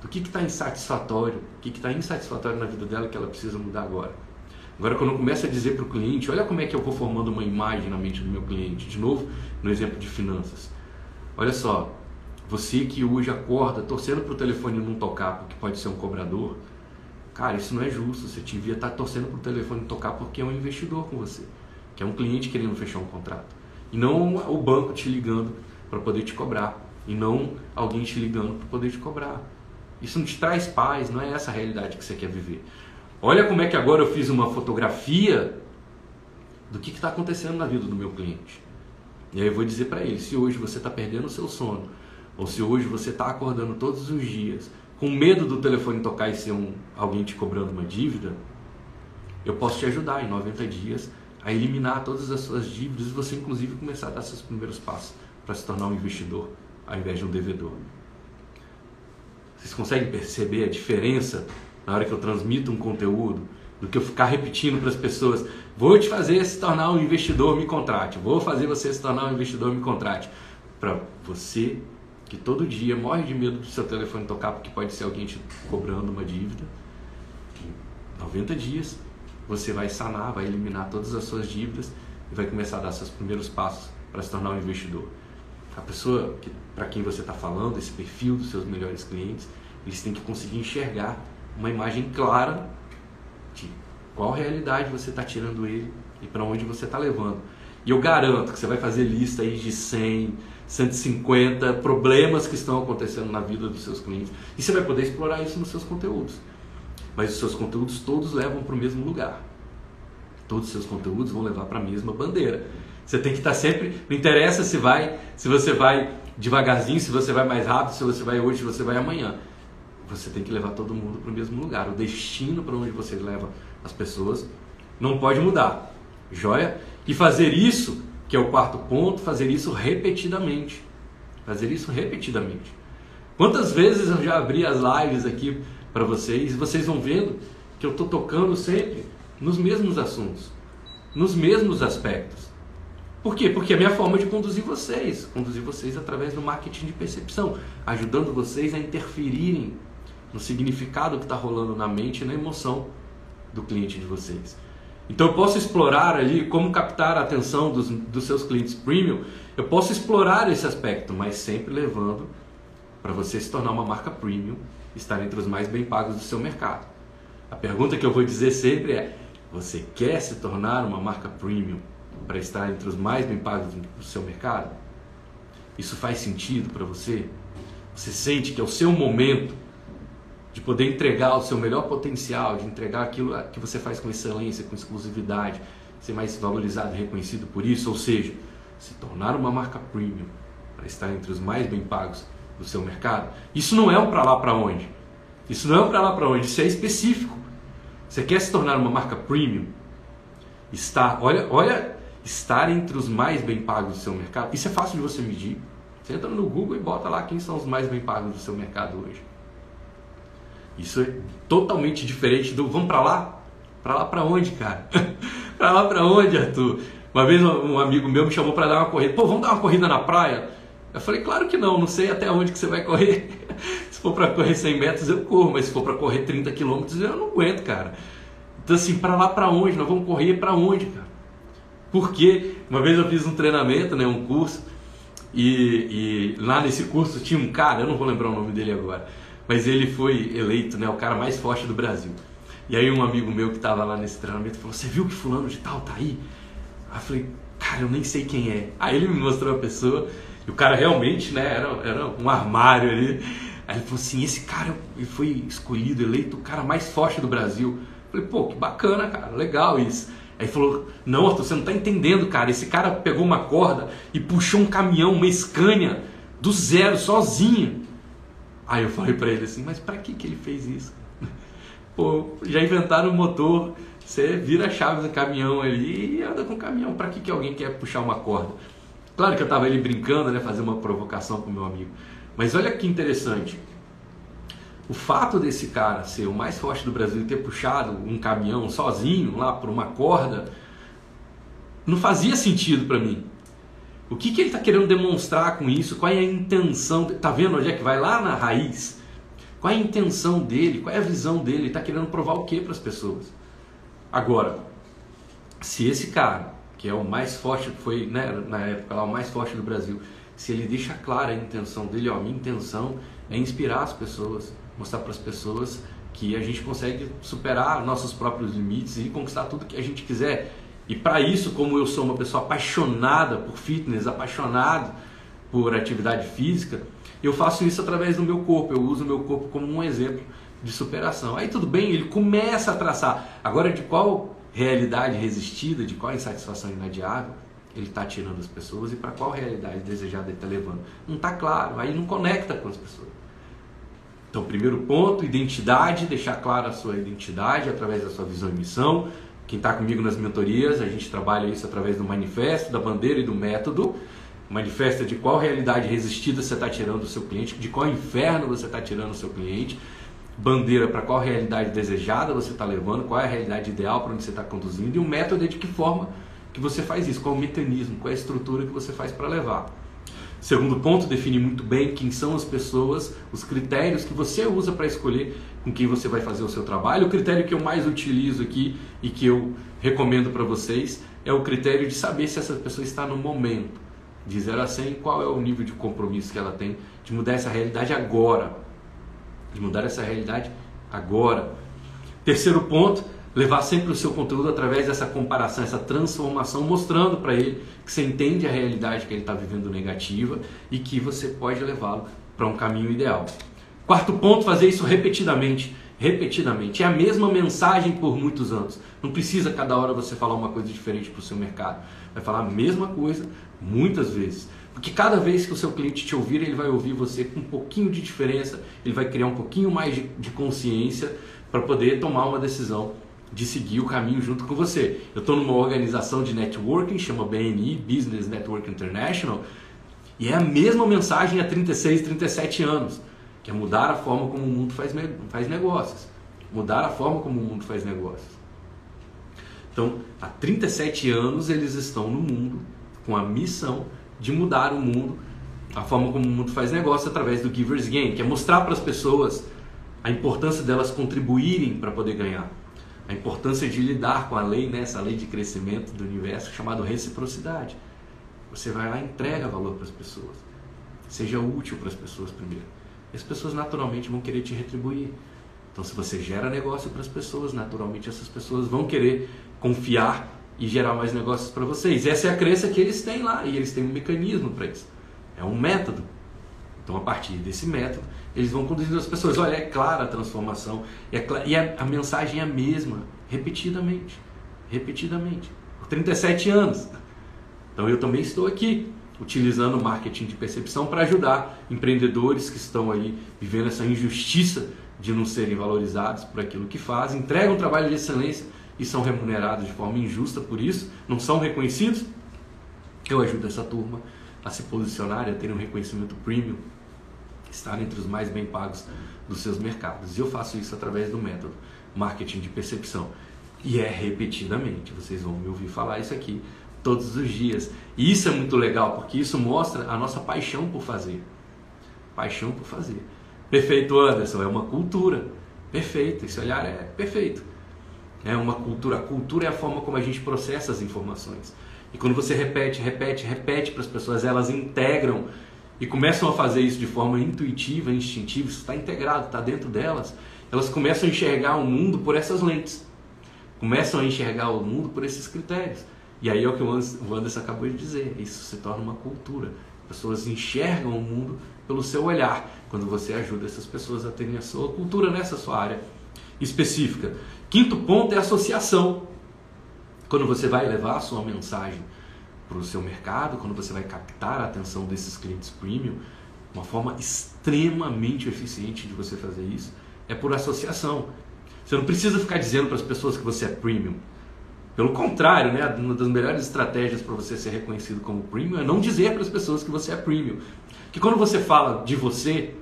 Speaker 1: do que está insatisfatório, o que está insatisfatório na vida dela que ela precisa mudar agora. Agora, quando eu começo a dizer para o cliente, olha como é que eu vou formando uma imagem na mente do meu cliente, de novo, no exemplo de finanças. Olha só, você que hoje acorda torcendo para o telefone não tocar porque pode ser um cobrador, Cara, isso não é justo. Você devia estar torcendo para o telefone tocar porque é um investidor com você, que é um cliente querendo fechar um contrato. E não o banco te ligando para poder te cobrar. E não alguém te ligando para poder te cobrar. Isso não te traz paz, não é essa a realidade que você quer viver. Olha como é que agora eu fiz uma fotografia do que está acontecendo na vida do meu cliente. E aí eu vou dizer para ele: se hoje você está perdendo o seu sono, ou se hoje você está acordando todos os dias com medo do telefone tocar e ser um, alguém te cobrando uma dívida, eu posso te ajudar em 90 dias a eliminar todas as suas dívidas e você inclusive começar a dar seus primeiros passos para se tornar um investidor ao invés de um devedor. Vocês conseguem perceber a diferença na hora que eu transmito um conteúdo do que eu ficar repetindo para as pessoas: vou te fazer se tornar um investidor, me contrate. Vou fazer você se tornar um investidor, me contrate. Para você que todo dia morre de medo do seu telefone tocar porque pode ser alguém te cobrando uma dívida. Em 90 dias você vai sanar, vai eliminar todas as suas dívidas e vai começar a dar seus primeiros passos para se tornar um investidor. A pessoa que, para quem você está falando, esse perfil dos seus melhores clientes, eles têm que conseguir enxergar uma imagem clara de qual realidade você está tirando ele e para onde você está levando. E eu garanto que você vai fazer lista aí de 100, 150 problemas que estão acontecendo na vida dos seus clientes. E você vai poder explorar isso nos seus conteúdos. Mas os seus conteúdos todos levam para o mesmo lugar. Todos os seus conteúdos vão levar para a mesma bandeira. Você tem que estar sempre. Não interessa se vai, se você vai devagarzinho, se você vai mais rápido, se você vai hoje, se você vai amanhã. Você tem que levar todo mundo para o mesmo lugar. O destino para onde você leva as pessoas não pode mudar. Joia? E fazer isso que é o quarto ponto, fazer isso repetidamente. Fazer isso repetidamente. Quantas vezes eu já abri as lives aqui para vocês e vocês vão vendo que eu estou tocando sempre nos mesmos assuntos, nos mesmos aspectos. Por quê? Porque é a minha forma de conduzir vocês, conduzir vocês através do marketing de percepção, ajudando vocês a interferirem no significado que está rolando na mente e na emoção do cliente de vocês. Então eu posso explorar ali como captar a atenção dos, dos seus clientes premium, eu posso explorar esse aspecto, mas sempre levando para você se tornar uma marca premium estar entre os mais bem pagos do seu mercado. A pergunta que eu vou dizer sempre é: você quer se tornar uma marca premium para estar entre os mais bem pagos do seu mercado? Isso faz sentido para você? Você sente que é o seu momento de poder entregar o seu melhor potencial, de entregar aquilo que você faz com excelência, com exclusividade, ser mais valorizado e reconhecido por isso, ou seja, se tornar uma marca premium para estar entre os mais bem pagos do seu mercado. Isso não é um para lá para onde. Isso não é um para lá para onde, isso é específico. Você quer se tornar uma marca premium? Estar, olha, olha, estar entre os mais bem pagos do seu mercado. Isso é fácil de você medir. Você entra no Google e bota lá quem são os mais bem pagos do seu mercado hoje. Isso é totalmente diferente do vamos para lá? Para lá para onde, cara? para lá para onde, Arthur? Uma vez um amigo meu me chamou para dar uma corrida. Pô, vamos dar uma corrida na praia? Eu falei, claro que não, não sei até onde que você vai correr. se for para correr 100 metros eu corro, mas se for para correr 30 quilômetros eu não aguento, cara. Então assim, para lá para onde? Nós vamos correr para onde, cara? Porque uma vez eu fiz um treinamento, né, um curso, e, e lá nesse curso tinha um cara, eu não vou lembrar o nome dele agora, mas ele foi eleito né, o cara mais forte do Brasil. E aí um amigo meu que estava lá nesse treinamento falou, você viu que fulano de tal tá aí? Aí eu falei, cara, eu nem sei quem é. Aí ele me mostrou a pessoa, e o cara realmente, né, era, era um armário ali. Aí ele falou assim, esse cara ele foi escolhido, eleito o cara mais forte do Brasil. Eu falei, pô, que bacana, cara, legal isso. Aí ele falou, não, Arthur, você não tá entendendo, cara. Esse cara pegou uma corda e puxou um caminhão, uma Scania, do zero, sozinho. Aí eu falei para ele assim, mas para que, que ele fez isso? Pô, já inventaram o motor, você vira a chave do caminhão ali e anda com o caminhão. Para que, que alguém quer puxar uma corda? Claro que eu estava ali brincando, né, fazer uma provocação com meu amigo. Mas olha que interessante. O fato desse cara ser o mais forte do Brasil e ter puxado um caminhão sozinho lá por uma corda não fazia sentido para mim. O que, que ele está querendo demonstrar com isso? Qual é a intenção? Tá vendo onde é que vai lá na raiz? Qual é a intenção dele? Qual é a visão dele? Ele está querendo provar o que para as pessoas? Agora, se esse cara, que é o mais forte, foi né, na época lá o mais forte do Brasil, se ele deixa clara a intenção dele, ó, minha intenção é inspirar as pessoas, mostrar para as pessoas que a gente consegue superar nossos próprios limites e conquistar tudo que a gente quiser. E para isso, como eu sou uma pessoa apaixonada por fitness, apaixonado por atividade física, eu faço isso através do meu corpo, eu uso o meu corpo como um exemplo de superação. Aí tudo bem, ele começa a traçar. Agora, de qual realidade resistida, de qual insatisfação inadiável ele está tirando as pessoas e para qual realidade desejada ele está levando? Não está claro, aí não conecta com as pessoas. Então, primeiro ponto, identidade, deixar clara a sua identidade através da sua visão e missão. Quem está comigo nas mentorias, a gente trabalha isso através do manifesto, da bandeira e do método. Manifesta de qual realidade resistida você está tirando do seu cliente, de qual inferno você está tirando do seu cliente. Bandeira para qual realidade desejada você está levando, qual é a realidade ideal para onde você está conduzindo. E o método é de que forma que você faz isso, qual é o mecanismo, qual é a estrutura que você faz para levar. Segundo ponto, define muito bem quem são as pessoas, os critérios que você usa para escolher com quem você vai fazer o seu trabalho. O critério que eu mais utilizo aqui e que eu recomendo para vocês é o critério de saber se essa pessoa está no momento. De 0 a 100, qual é o nível de compromisso que ela tem de mudar essa realidade agora. De mudar essa realidade agora. Terceiro ponto, levar sempre o seu conteúdo através dessa comparação, essa transformação, mostrando para ele que você entende a realidade que ele está vivendo negativa e que você pode levá-lo para um caminho ideal. Quarto ponto, fazer isso repetidamente. Repetidamente. É a mesma mensagem por muitos anos. Não precisa cada hora você falar uma coisa diferente para o seu mercado. Vai falar a mesma coisa muitas vezes. Porque cada vez que o seu cliente te ouvir, ele vai ouvir você com um pouquinho de diferença, ele vai criar um pouquinho mais de, de consciência para poder tomar uma decisão de seguir o caminho junto com você. Eu estou numa organização de networking, chama BNI, Business Network International, e é a mesma mensagem há 36, 37 anos, que é mudar a forma como o mundo faz, faz negócios. Mudar a forma como o mundo faz negócios. Então, há 37 anos eles estão no mundo com a missão de mudar o mundo, a forma como o mundo faz negócio através do Giver's Gain, que é mostrar para as pessoas a importância delas contribuírem para poder ganhar a importância de lidar com a lei, né, essa lei de crescimento do universo chamada reciprocidade. Você vai lá e entrega valor para as pessoas. Seja útil para as pessoas primeiro. as pessoas naturalmente vão querer te retribuir. Então, se você gera negócio para as pessoas, naturalmente essas pessoas vão querer confiar e gerar mais negócios para vocês. Essa é a crença que eles têm lá e eles têm um mecanismo para isso. É um método. Então, a partir desse método, eles vão conduzindo as pessoas. Olha, é clara a transformação é e a, a mensagem é a mesma, repetidamente. Repetidamente. Por 37 anos. Então, eu também estou aqui utilizando o marketing de percepção para ajudar empreendedores que estão aí vivendo essa injustiça de não serem valorizados por aquilo que fazem, entregam trabalho de excelência e são remunerados de forma injusta por isso, não são reconhecidos. Eu ajudo essa turma a se posicionar a ter um reconhecimento premium, estar entre os mais bem pagos dos seus mercados. E eu faço isso através do método marketing de percepção. E é repetidamente, vocês vão me ouvir falar isso aqui todos os dias. E isso é muito legal, porque isso mostra a nossa paixão por fazer. Paixão por fazer. Perfeito, Anderson, é uma cultura. Perfeito, esse olhar é perfeito. É uma cultura. A cultura é a forma como a gente processa as informações. E quando você repete, repete, repete para as pessoas, elas integram e começam a fazer isso de forma intuitiva, instintiva, isso está integrado, está dentro delas. Elas começam a enxergar o mundo por essas lentes. Começam a enxergar o mundo por esses critérios. E aí é o que o Anderson acabou de dizer, isso se torna uma cultura. As pessoas enxergam o mundo pelo seu olhar, quando você ajuda essas pessoas a terem a sua cultura nessa sua área específica. Quinto ponto é associação. Quando você vai levar a sua mensagem para o seu mercado, quando você vai captar a atenção desses clientes premium, uma forma extremamente eficiente de você fazer isso é por associação. Você não precisa ficar dizendo para as pessoas que você é premium. Pelo contrário, né, uma das melhores estratégias para você ser reconhecido como premium é não dizer para as pessoas que você é premium. Que quando você fala de você,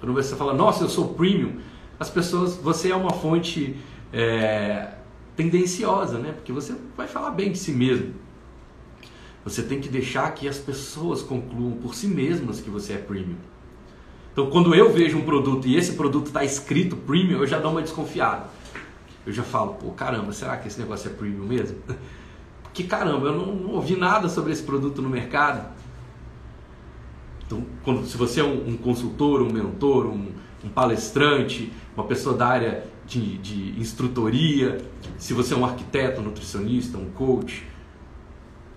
Speaker 1: quando você fala, nossa, eu sou premium, as pessoas, você é uma fonte é, tendenciosa, né? Porque você vai falar bem de si mesmo. Você tem que deixar que as pessoas concluam por si mesmas que você é premium. Então, quando eu vejo um produto e esse produto está escrito premium, eu já dou uma desconfiada eu já falo, pô, caramba, será que esse negócio é premium mesmo? Porque caramba, eu não, não ouvi nada sobre esse produto no mercado. Então, quando, se você é um, um consultor, um mentor, um, um, palestrante, uma pessoa da área de, de instrutoria, se você é um arquiteto, um nutricionista, um coach,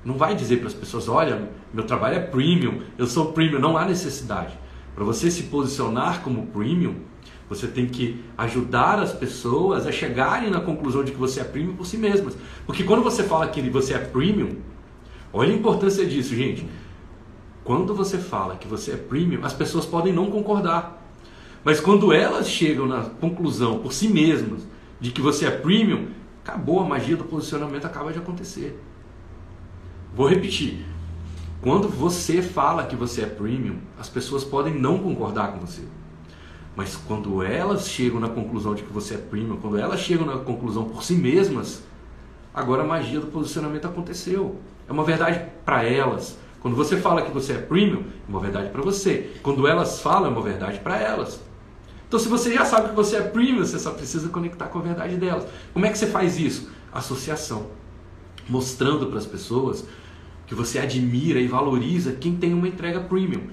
Speaker 1: não vai dizer para as pessoas, olha, meu trabalho é premium, eu sou premium, não há necessidade. Para você se posicionar como premium, você tem que ajudar as pessoas a chegarem na conclusão de que você é premium por si mesmas. Porque quando você fala que você é premium, olha a importância disso, gente. Quando você fala que você é premium, as pessoas podem não concordar. Mas quando elas chegam na conclusão por si mesmas de que você é premium, acabou a magia do posicionamento, acaba de acontecer. Vou repetir. Quando você fala que você é premium, as pessoas podem não concordar com você. Mas quando elas chegam na conclusão de que você é premium, quando elas chegam na conclusão por si mesmas, agora a magia do posicionamento aconteceu. É uma verdade para elas. Quando você fala que você é premium, é uma verdade para você. Quando elas falam, é uma verdade para elas. Então, se você já sabe que você é premium, você só precisa conectar com a verdade delas. Como é que você faz isso? Associação. Mostrando para as pessoas que você admira e valoriza quem tem uma entrega premium.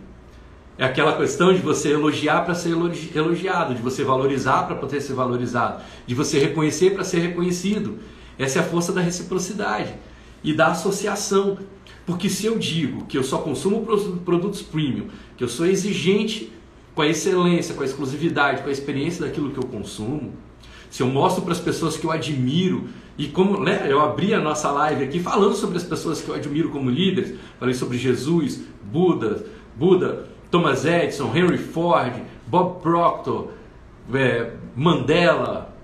Speaker 1: É aquela questão de você elogiar para ser elogiado, de você valorizar para poder ser valorizado, de você reconhecer para ser reconhecido. Essa é a força da reciprocidade e da associação. Porque se eu digo que eu só consumo produtos premium, que eu sou exigente com a excelência, com a exclusividade, com a experiência daquilo que eu consumo, se eu mostro para as pessoas que eu admiro, e como né, eu abri a nossa live aqui falando sobre as pessoas que eu admiro como líderes, falei sobre Jesus, Buda, Buda, Thomas Edison, Henry Ford, Bob Proctor, é, Mandela.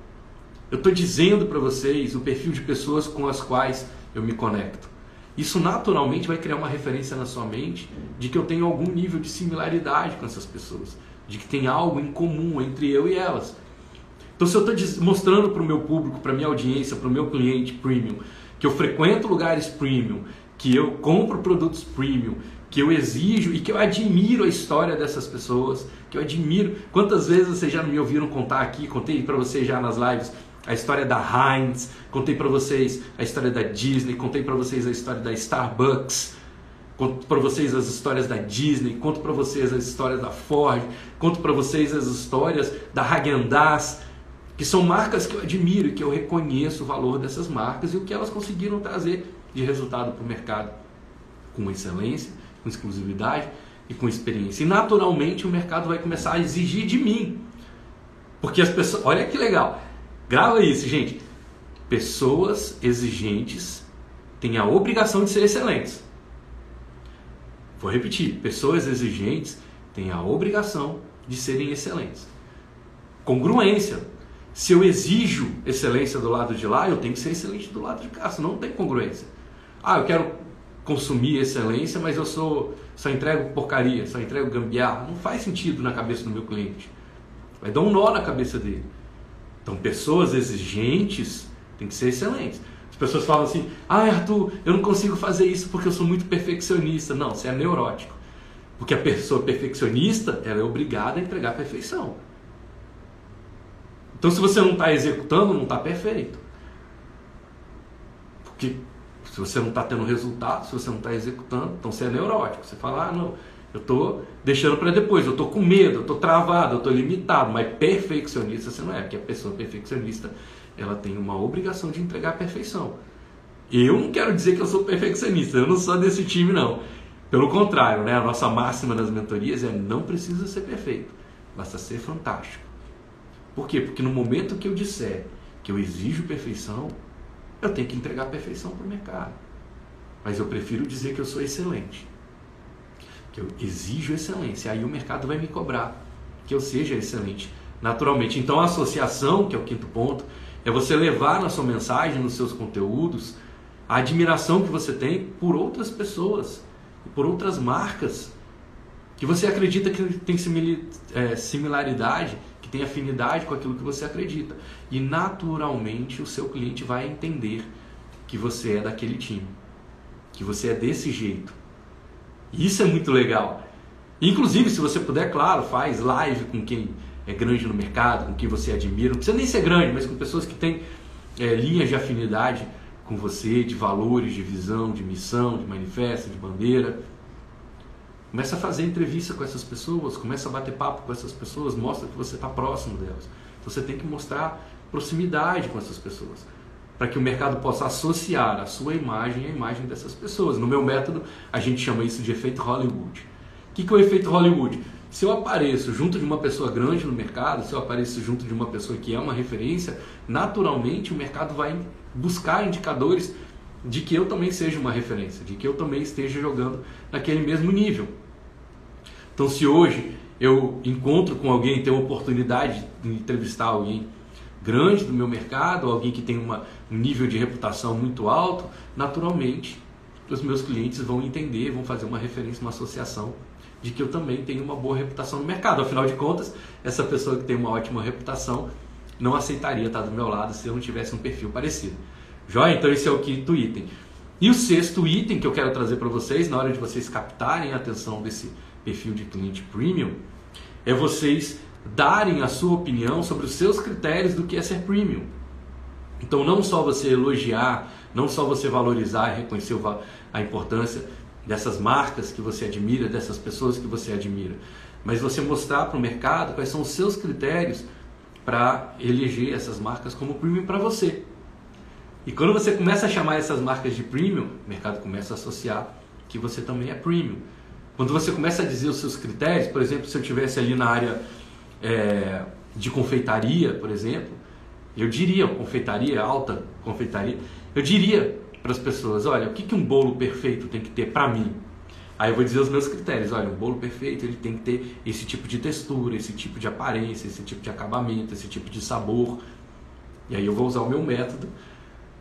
Speaker 1: Eu estou dizendo para vocês o perfil de pessoas com as quais eu me conecto. Isso naturalmente vai criar uma referência na sua mente de que eu tenho algum nível de similaridade com essas pessoas, de que tem algo em comum entre eu e elas. Então, se eu estou mostrando para o meu público, para minha audiência, para o meu cliente premium, que eu frequento lugares premium, que eu compro produtos premium, que eu exijo e que eu admiro a história dessas pessoas, que eu admiro. Quantas vezes vocês já me ouviram contar aqui? Contei para vocês já nas lives a história da Heinz, contei para vocês a história da Disney, contei para vocês a história da Starbucks, conto para vocês as histórias da Disney, conto para vocês as histórias da Ford, conto para vocês as histórias da Häagen-Dazs, que são marcas que eu admiro e que eu reconheço o valor dessas marcas e o que elas conseguiram trazer de resultado para o mercado com excelência, com exclusividade e com experiência. E naturalmente o mercado vai começar a exigir de mim. Porque as pessoas, olha que legal. Grava isso, gente. Pessoas exigentes têm a obrigação de ser excelentes. Vou repetir, pessoas exigentes têm a obrigação de serem excelentes. Congruência. Se eu exijo excelência do lado de lá, eu tenho que ser excelente do lado de cá, senão não tem congruência. Ah, eu quero consumir excelência, mas eu sou só entrego porcaria, só entrego gambiarra. Não faz sentido na cabeça do meu cliente. Vai dar um nó na cabeça dele. Então, pessoas exigentes têm que ser excelentes. As pessoas falam assim: ah, Arthur, eu não consigo fazer isso porque eu sou muito perfeccionista. Não, você é neurótico. Porque a pessoa perfeccionista ela é obrigada a entregar a perfeição. Então, se você não está executando, não está perfeito. Porque se você não está tendo resultado, se você não está executando, então você é neurótico. Você fala, ah, não, eu estou deixando para depois, eu estou com medo, eu estou travado, eu estou limitado. Mas perfeccionista você não é, porque a pessoa perfeccionista ela tem uma obrigação de entregar a perfeição. Eu não quero dizer que eu sou perfeccionista, eu não sou desse time não. Pelo contrário, né? a nossa máxima nas mentorias é não precisa ser perfeito, basta ser fantástico. Por quê? Porque no momento que eu disser que eu exijo perfeição, eu tenho que entregar perfeição para o mercado. Mas eu prefiro dizer que eu sou excelente que eu exijo excelência. Aí o mercado vai me cobrar que eu seja excelente naturalmente. Então a associação, que é o quinto ponto, é você levar na sua mensagem, nos seus conteúdos, a admiração que você tem por outras pessoas, por outras marcas, que você acredita que tem é, similaridade, que tem afinidade com aquilo que você acredita. E naturalmente o seu cliente vai entender que você é daquele time, que você é desse jeito isso é muito legal. Inclusive, se você puder, claro, faz live com quem é grande no mercado, com quem você admira. Não precisa nem ser grande, mas com pessoas que têm é, linhas de afinidade com você, de valores, de visão, de missão, de manifesto, de bandeira. Começa a fazer entrevista com essas pessoas, começa a bater papo com essas pessoas, mostra que você está próximo delas. Você tem que mostrar proximidade com essas pessoas para que o mercado possa associar a sua imagem à imagem dessas pessoas. No meu método, a gente chama isso de efeito Hollywood. O que, que é o efeito Hollywood? Se eu apareço junto de uma pessoa grande no mercado, se eu apareço junto de uma pessoa que é uma referência, naturalmente o mercado vai buscar indicadores de que eu também seja uma referência, de que eu também esteja jogando naquele mesmo nível. Então, se hoje eu encontro com alguém, tenho a oportunidade de entrevistar alguém grande do meu mercado, alguém que tem uma, um nível de reputação muito alto, naturalmente os meus clientes vão entender, vão fazer uma referência, uma associação de que eu também tenho uma boa reputação no mercado. Afinal de contas, essa pessoa que tem uma ótima reputação não aceitaria estar do meu lado se eu não tivesse um perfil parecido. Joia? Então esse é o quinto item. E o sexto item que eu quero trazer para vocês, na hora de vocês captarem a atenção desse perfil de cliente premium, é vocês darem a sua opinião sobre os seus critérios do que é ser premium. Então, não só você elogiar, não só você valorizar e reconhecer a importância dessas marcas que você admira, dessas pessoas que você admira, mas você mostrar para o mercado quais são os seus critérios para eleger essas marcas como premium para você. E quando você começa a chamar essas marcas de premium, o mercado começa a associar que você também é premium. Quando você começa a dizer os seus critérios, por exemplo, se eu tivesse ali na área é, de confeitaria, por exemplo, eu diria, confeitaria, alta confeitaria, eu diria para as pessoas, olha, o que, que um bolo perfeito tem que ter para mim? Aí eu vou dizer os meus critérios, olha, um bolo perfeito ele tem que ter esse tipo de textura, esse tipo de aparência, esse tipo de acabamento, esse tipo de sabor. E aí eu vou usar o meu método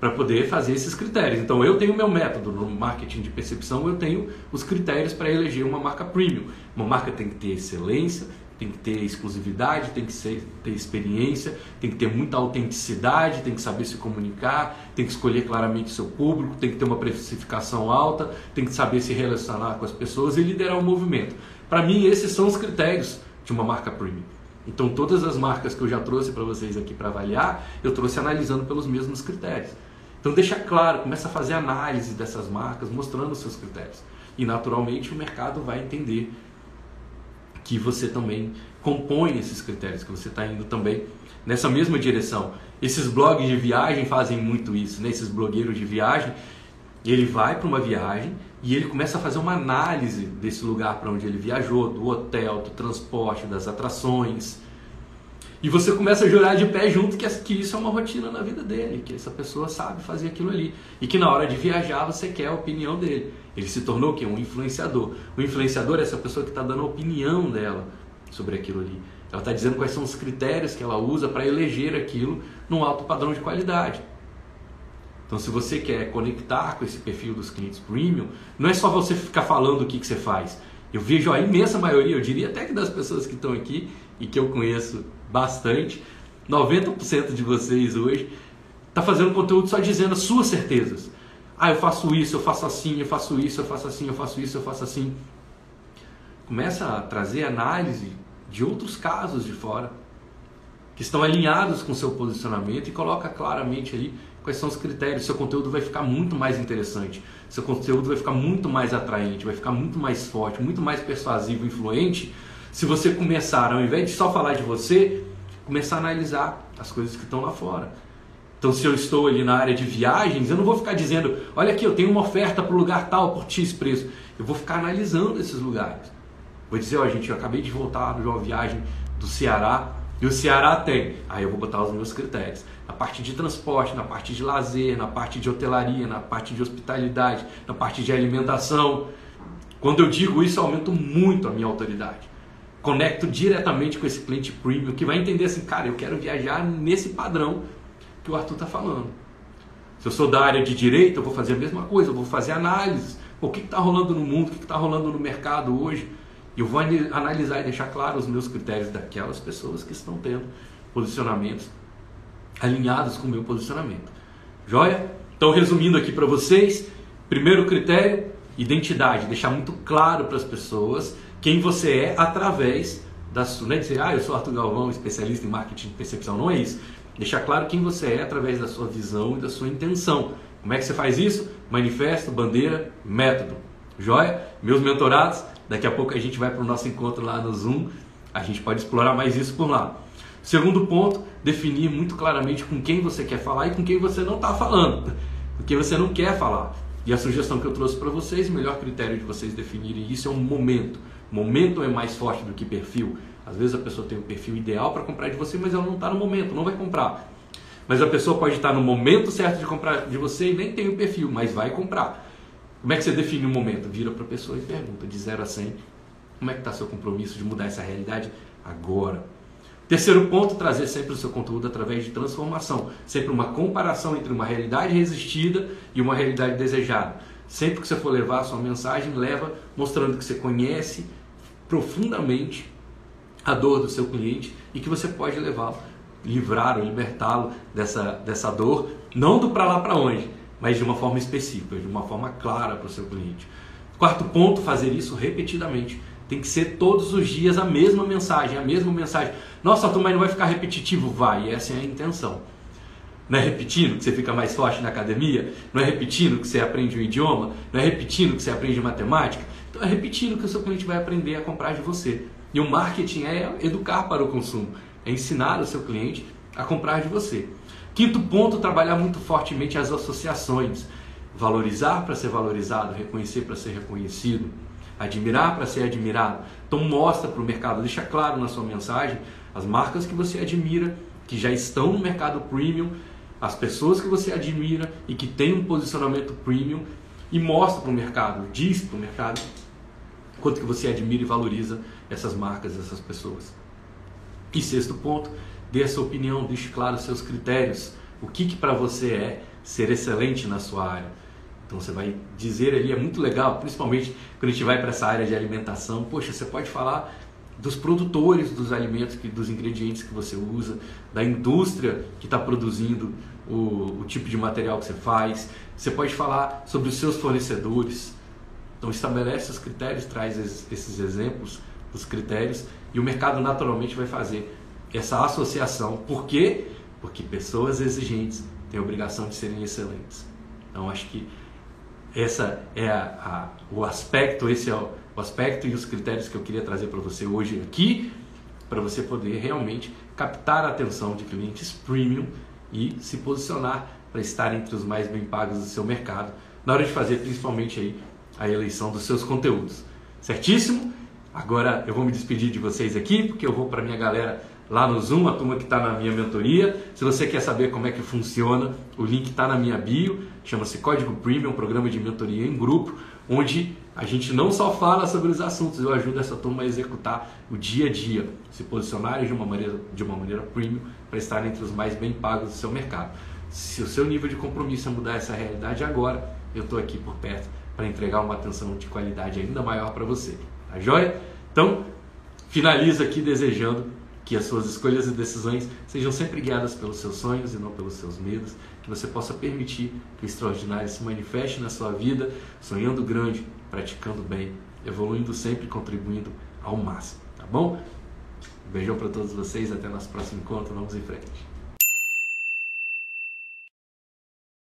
Speaker 1: para poder fazer esses critérios. Então eu tenho o meu método no marketing de percepção, eu tenho os critérios para eleger uma marca premium. Uma marca tem que ter excelência, tem que ter exclusividade, tem que ser, ter experiência, tem que ter muita autenticidade, tem que saber se comunicar, tem que escolher claramente seu público, tem que ter uma precificação alta, tem que saber se relacionar com as pessoas e liderar o movimento. Para mim, esses são os critérios de uma marca premium. Então, todas as marcas que eu já trouxe para vocês aqui para avaliar, eu trouxe analisando pelos mesmos critérios. Então, deixa claro, começa a fazer análise dessas marcas, mostrando os seus critérios. E naturalmente o mercado vai entender que você também compõe esses critérios, que você está indo também nessa mesma direção. Esses blogs de viagem fazem muito isso, né? esses blogueiros de viagem. Ele vai para uma viagem e ele começa a fazer uma análise desse lugar para onde ele viajou, do hotel, do transporte, das atrações. E você começa a jurar de pé junto que, isso é uma rotina na vida dele, que essa pessoa sabe fazer aquilo ali. E que na hora de viajar você quer a opinião dele. Ele se tornou que um influenciador. O influenciador é essa pessoa que está dando a opinião dela sobre aquilo ali. Ela está dizendo quais são os critérios que ela usa para eleger aquilo num alto padrão de qualidade. Então, se você quer conectar com esse perfil dos clientes premium, não é só você ficar falando o que, que você faz. Eu vejo a imensa maioria, eu diria até que das pessoas que estão aqui e que eu conheço bastante, 90% de vocês hoje está fazendo conteúdo só dizendo as suas certezas. Ah, eu faço isso, eu faço assim, eu faço isso, eu faço assim, eu faço isso, eu faço assim. Começa a trazer análise de outros casos de fora que estão alinhados com o seu posicionamento e coloca claramente aí quais são os critérios. Seu conteúdo vai ficar muito mais interessante, seu conteúdo vai ficar muito mais atraente, vai ficar muito mais forte, muito mais persuasivo, influente. Se você começar, ao invés de só falar de você, começar a analisar as coisas que estão lá fora. Então, se eu estou ali na área de viagens, eu não vou ficar dizendo, olha aqui, eu tenho uma oferta para o lugar tal por X preço. Eu vou ficar analisando esses lugares. Vou dizer, ó, gente, eu acabei de voltar de uma viagem do Ceará e o Ceará tem. Aí eu vou botar os meus critérios. Na parte de transporte, na parte de lazer, na parte de hotelaria, na parte de hospitalidade, na parte de alimentação. Quando eu digo isso, eu aumento muito a minha autoridade. Conecto diretamente com esse cliente premium que vai entender assim, cara, eu quero viajar nesse padrão que o Arthur está falando. Se eu sou da área de direito, eu vou fazer a mesma coisa, eu vou fazer análise. o que está rolando no mundo, o que está rolando no mercado hoje? Eu vou analisar e deixar claro os meus critérios daquelas pessoas que estão tendo posicionamentos alinhados com o meu posicionamento. Joia? Então, resumindo aqui para vocês, primeiro critério, identidade, deixar muito claro para as pessoas quem você é através da sua, não é dizer, ah, eu sou Arthur Galvão, especialista em marketing de percepção, não é isso. Deixar claro quem você é através da sua visão e da sua intenção. Como é que você faz isso? Manifesto, bandeira, método. Joia? Meus mentorados, daqui a pouco a gente vai para o nosso encontro lá no Zoom, a gente pode explorar mais isso por lá. Segundo ponto, definir muito claramente com quem você quer falar e com quem você não está falando, com quem você não quer falar. E a sugestão que eu trouxe para vocês, o melhor critério de vocês definirem isso é um momento. Momento é mais forte do que perfil. Às vezes a pessoa tem o um perfil ideal para comprar de você, mas ela não está no momento, não vai comprar. Mas a pessoa pode estar no momento certo de comprar de você e nem tem o perfil, mas vai comprar. Como é que você define o um momento? Vira para a pessoa e pergunta, de 0 a 100, como é que está seu compromisso de mudar essa realidade agora? Terceiro ponto, trazer sempre o seu conteúdo através de transformação. Sempre uma comparação entre uma realidade resistida e uma realidade desejada. Sempre que você for levar a sua mensagem, leva mostrando que você conhece profundamente a dor do seu cliente e que você pode levá-lo, livrar ou libertá-lo dessa, dessa dor, não do para lá para onde, mas de uma forma específica, de uma forma clara para o seu cliente. Quarto ponto, fazer isso repetidamente. Tem que ser todos os dias a mesma mensagem, a mesma mensagem. Nossa, Arthur, mas não vai ficar repetitivo? Vai, essa é a intenção. Não é repetindo que você fica mais forte na academia? Não é repetindo que você aprende um idioma? Não é repetindo que você aprende matemática? Então é repetindo que o seu cliente vai aprender a comprar de você. E o marketing é educar para o consumo, é ensinar o seu cliente a comprar de você. Quinto ponto, trabalhar muito fortemente as associações. Valorizar para ser valorizado, reconhecer para ser reconhecido admirar para ser admirado. Então mostra para o mercado, deixa claro na sua mensagem as marcas que você admira, que já estão no mercado premium, as pessoas que você admira e que têm um posicionamento premium e mostra para o mercado, diz para o mercado quanto que você admira e valoriza essas marcas, essas pessoas. E sexto ponto, dê a sua opinião, deixe claro os seus critérios. O que, que para você é ser excelente na sua área? Então você vai dizer ali, é muito legal, principalmente quando a gente vai para essa área de alimentação. Poxa, você pode falar dos produtores dos alimentos, que, dos ingredientes que você usa, da indústria que está produzindo o, o tipo de material que você faz. Você pode falar sobre os seus fornecedores. Então estabelece os critérios, traz esses exemplos dos critérios e o mercado naturalmente vai fazer essa associação. Por quê? Porque pessoas exigentes têm a obrigação de serem excelentes. Então acho que essa é a, a, o aspecto, esse é o, o aspecto e os critérios que eu queria trazer para você hoje aqui, para você poder realmente captar a atenção de clientes premium e se posicionar para estar entre os mais bem pagos do seu mercado, na hora de fazer principalmente aí a eleição dos seus conteúdos. Certíssimo? Agora eu vou me despedir de vocês aqui, porque eu vou para minha galera lá no Zoom, a turma que está na minha mentoria. Se você quer saber como é que funciona, o link está na minha bio, chama-se Código Premium, programa de mentoria em grupo, onde a gente não só fala sobre os assuntos, eu ajudo essa turma a executar o dia a dia, se posicionarem de uma maneira, de uma maneira premium para estar entre os mais bem pagos do seu mercado. Se o seu nível de compromisso é mudar essa realidade agora, eu estou aqui por perto para entregar uma atenção de qualidade ainda maior para você. Tá joia? Então, finalizo aqui desejando que as suas escolhas e decisões sejam sempre guiadas pelos seus sonhos e não pelos seus medos, que você possa permitir que o extraordinário se manifeste na sua vida, sonhando grande, praticando bem, evoluindo sempre, contribuindo ao máximo, tá bom? Beijão para todos vocês, até nosso próximo encontro, vamos em frente.